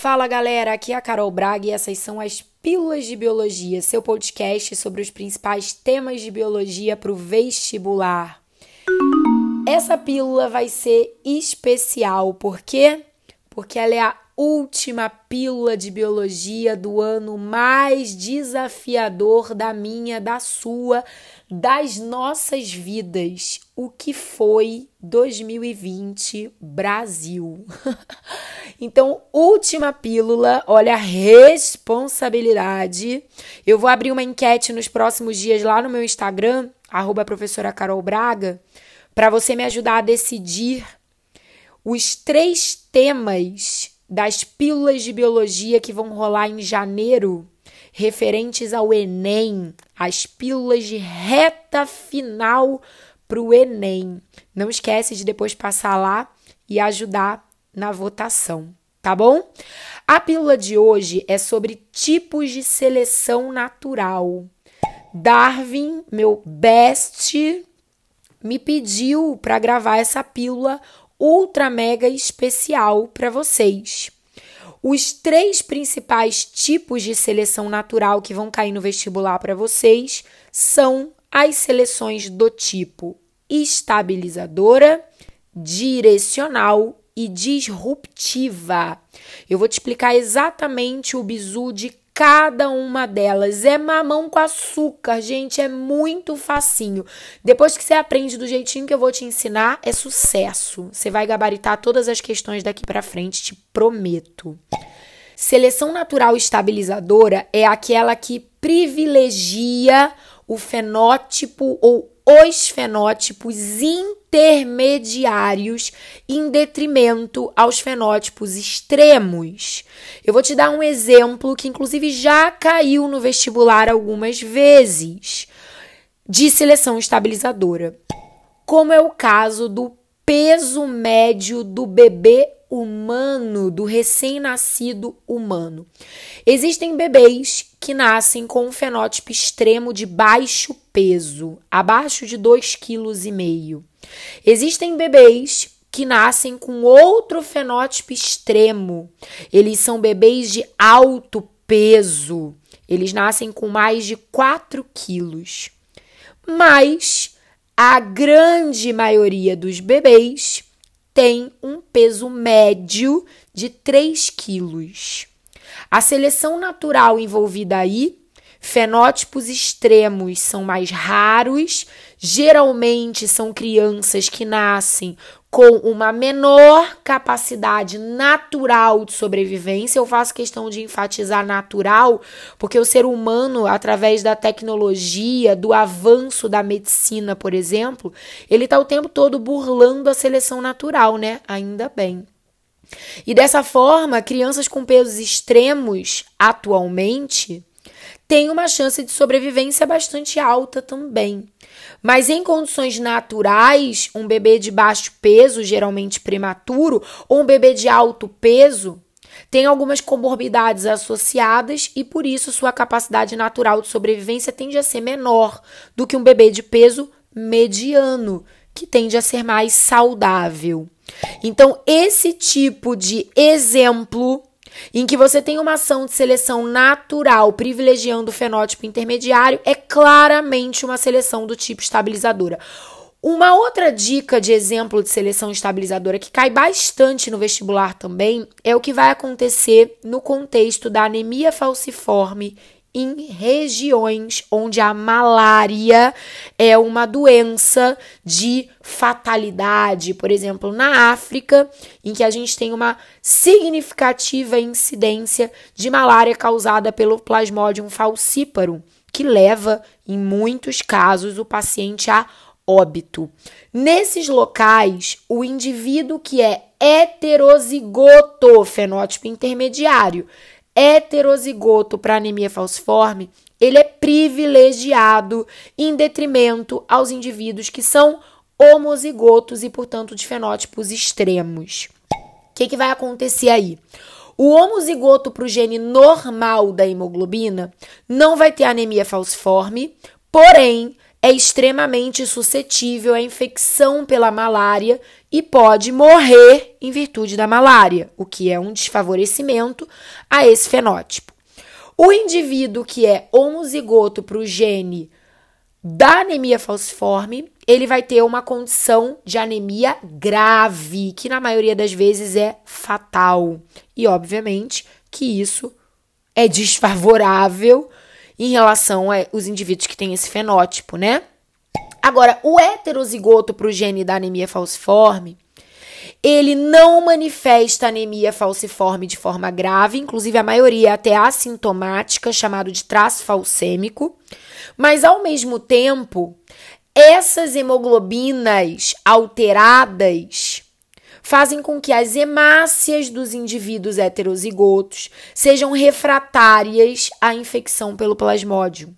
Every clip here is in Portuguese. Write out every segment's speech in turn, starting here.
Fala galera, aqui é a Carol Braga e essas são as Pílulas de Biologia, seu podcast sobre os principais temas de biologia para o vestibular. Essa pílula vai ser especial, por quê? Porque ela é a última pílula de biologia do ano mais desafiador da minha, da sua, das nossas vidas. O que foi 2020 Brasil? então, última pílula, olha a responsabilidade. Eu vou abrir uma enquete nos próximos dias lá no meu Instagram, arroba professora Carol Braga, para você me ajudar a decidir os três temas das pílulas de biologia que vão rolar em janeiro, referentes ao Enem, as pílulas de reta final para o Enem. Não esquece de depois passar lá e ajudar na votação, tá bom? A pílula de hoje é sobre tipos de seleção natural. Darwin, meu best, me pediu para gravar essa pílula ultra mega especial para vocês. Os três principais tipos de seleção natural que vão cair no vestibular para vocês são as seleções do tipo estabilizadora, direcional e disruptiva. Eu vou te explicar exatamente o bizu de cada uma delas. É mamão com açúcar, gente, é muito facinho. Depois que você aprende do jeitinho que eu vou te ensinar, é sucesso. Você vai gabaritar todas as questões daqui para frente, te prometo. Seleção natural estabilizadora é aquela que privilegia o fenótipo ou os fenótipos intermediários em detrimento aos fenótipos extremos. Eu vou te dar um exemplo que, inclusive, já caiu no vestibular algumas vezes de seleção estabilizadora, como é o caso do peso médio do bebê humano, do recém-nascido humano. Existem bebês que nascem com um fenótipo extremo de baixo peso, abaixo de 2,5 kg. Existem bebês que nascem com outro fenótipo extremo. Eles são bebês de alto peso. Eles nascem com mais de 4 quilos. Mas a grande maioria dos bebês tem um peso médio de 3 quilos. A seleção natural envolvida aí, fenótipos extremos são mais raros, geralmente são crianças que nascem com uma menor capacidade natural de sobrevivência. Eu faço questão de enfatizar natural, porque o ser humano, através da tecnologia, do avanço da medicina, por exemplo, ele está o tempo todo burlando a seleção natural, né? Ainda bem. E dessa forma, crianças com pesos extremos atualmente têm uma chance de sobrevivência bastante alta também. Mas em condições naturais, um bebê de baixo peso, geralmente prematuro, ou um bebê de alto peso, tem algumas comorbidades associadas e por isso sua capacidade natural de sobrevivência tende a ser menor do que um bebê de peso mediano, que tende a ser mais saudável. Então, esse tipo de exemplo em que você tem uma ação de seleção natural privilegiando o fenótipo intermediário é claramente uma seleção do tipo estabilizadora. Uma outra dica de exemplo de seleção estabilizadora que cai bastante no vestibular também é o que vai acontecer no contexto da anemia falciforme em regiões onde a malária é uma doença de fatalidade, por exemplo, na África, em que a gente tem uma significativa incidência de malária causada pelo Plasmodium falciparum, que leva, em muitos casos, o paciente a óbito. Nesses locais, o indivíduo que é heterozigoto, fenótipo intermediário, heterozigoto para anemia falciforme, ele é privilegiado em detrimento aos indivíduos que são homozigotos e, portanto, de fenótipos extremos. O que, que vai acontecer aí? O homozigoto para o gene normal da hemoglobina não vai ter anemia falciforme, porém, é extremamente suscetível à infecção pela malária e pode morrer em virtude da malária, o que é um desfavorecimento a esse fenótipo. O indivíduo que é homozigoto para o gene da anemia falciforme, ele vai ter uma condição de anemia grave, que na maioria das vezes é fatal. E obviamente que isso é desfavorável em relação aos indivíduos que têm esse fenótipo, né? Agora, o heterozigoto para o gene da anemia falciforme, ele não manifesta anemia falciforme de forma grave, inclusive a maioria é até assintomática, chamado de traço falcêmico, mas ao mesmo tempo, essas hemoglobinas alteradas fazem com que as hemácias dos indivíduos heterozigotos sejam refratárias à infecção pelo plasmódio.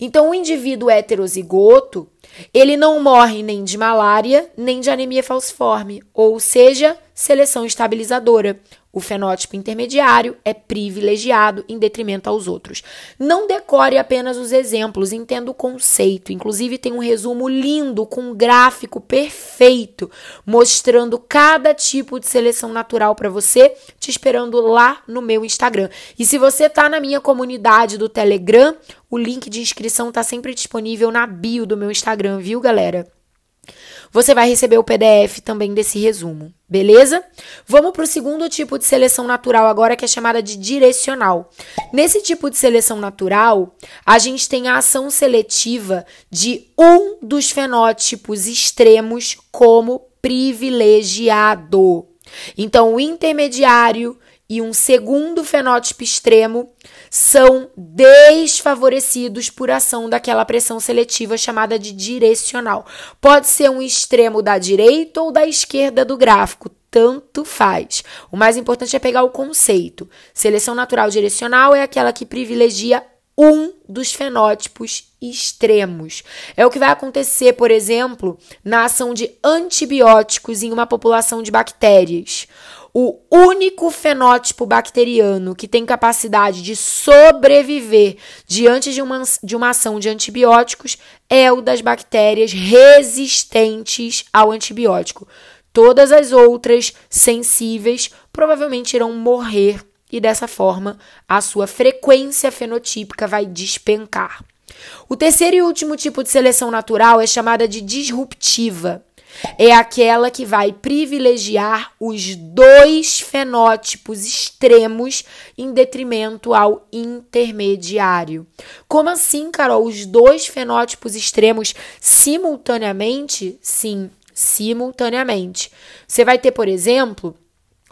Então, o indivíduo heterozigoto, ele não morre nem de malária, nem de anemia falciforme, ou seja, seleção estabilizadora. O fenótipo intermediário é privilegiado em detrimento aos outros. Não decore apenas os exemplos, entenda o conceito. Inclusive, tem um resumo lindo com um gráfico perfeito mostrando cada tipo de seleção natural para você, te esperando lá no meu Instagram. E se você está na minha comunidade do Telegram, o link de inscrição está sempre disponível na bio do meu Instagram, viu, galera? Você vai receber o PDF também desse resumo, beleza? Vamos para o segundo tipo de seleção natural agora, que é chamada de direcional. Nesse tipo de seleção natural, a gente tem a ação seletiva de um dos fenótipos extremos como privilegiado. Então, o intermediário e um segundo fenótipo extremo são desfavorecidos por ação daquela pressão seletiva chamada de direcional. Pode ser um extremo da direita ou da esquerda do gráfico, tanto faz. O mais importante é pegar o conceito. Seleção natural direcional é aquela que privilegia um dos fenótipos extremos. É o que vai acontecer, por exemplo, na ação de antibióticos em uma população de bactérias. O único fenótipo bacteriano que tem capacidade de sobreviver diante de uma, de uma ação de antibióticos é o das bactérias resistentes ao antibiótico. Todas as outras sensíveis provavelmente irão morrer e dessa forma a sua frequência fenotípica vai despencar. O terceiro e último tipo de seleção natural é chamada de disruptiva é aquela que vai privilegiar os dois fenótipos extremos em detrimento ao intermediário. Como assim, Carol? Os dois fenótipos extremos simultaneamente? Sim, simultaneamente. Você vai ter, por exemplo,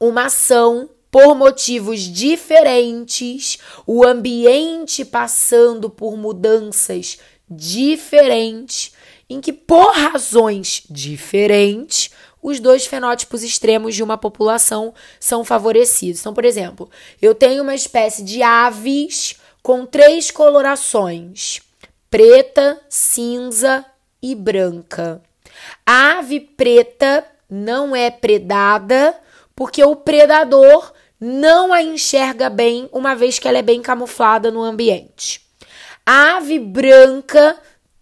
uma ação por motivos diferentes, o ambiente passando por mudanças diferentes em que, por razões diferentes, os dois fenótipos extremos de uma população são favorecidos. Então, por exemplo, eu tenho uma espécie de aves com três colorações: preta, cinza e branca. A ave preta não é predada porque o predador não a enxerga bem, uma vez que ela é bem camuflada no ambiente. A ave branca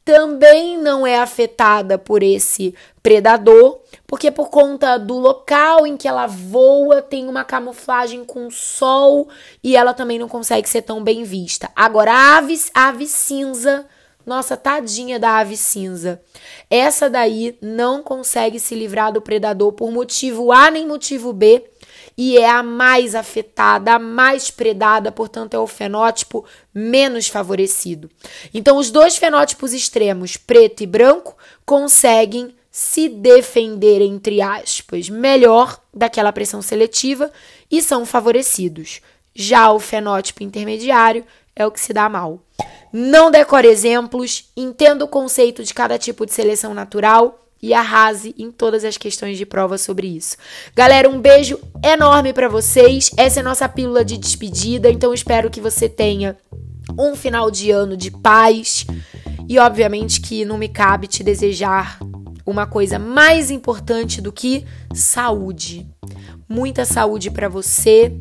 também não é afetada por esse predador, porque por conta do local em que ela voa tem uma camuflagem com sol e ela também não consegue ser tão bem vista. Agora, a ave, a ave cinza, nossa, tadinha da ave cinza. Essa daí não consegue se livrar do predador por motivo A nem motivo B e é a mais afetada, a mais predada, portanto, é o fenótipo menos favorecido. Então, os dois fenótipos extremos, preto e branco, conseguem se defender, entre aspas, melhor daquela pressão seletiva e são favorecidos. Já o fenótipo intermediário é o que se dá mal. Não decore exemplos, entenda o conceito de cada tipo de seleção natural e arrase em todas as questões de prova sobre isso. Galera, um beijo enorme para vocês. Essa é a nossa pílula de despedida, então espero que você tenha um final de ano de paz e obviamente que não me cabe te desejar uma coisa mais importante do que saúde. Muita saúde para você,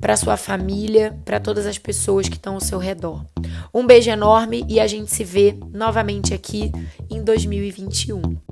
para sua família, para todas as pessoas que estão ao seu redor. Um beijo enorme e a gente se vê novamente aqui em 2021.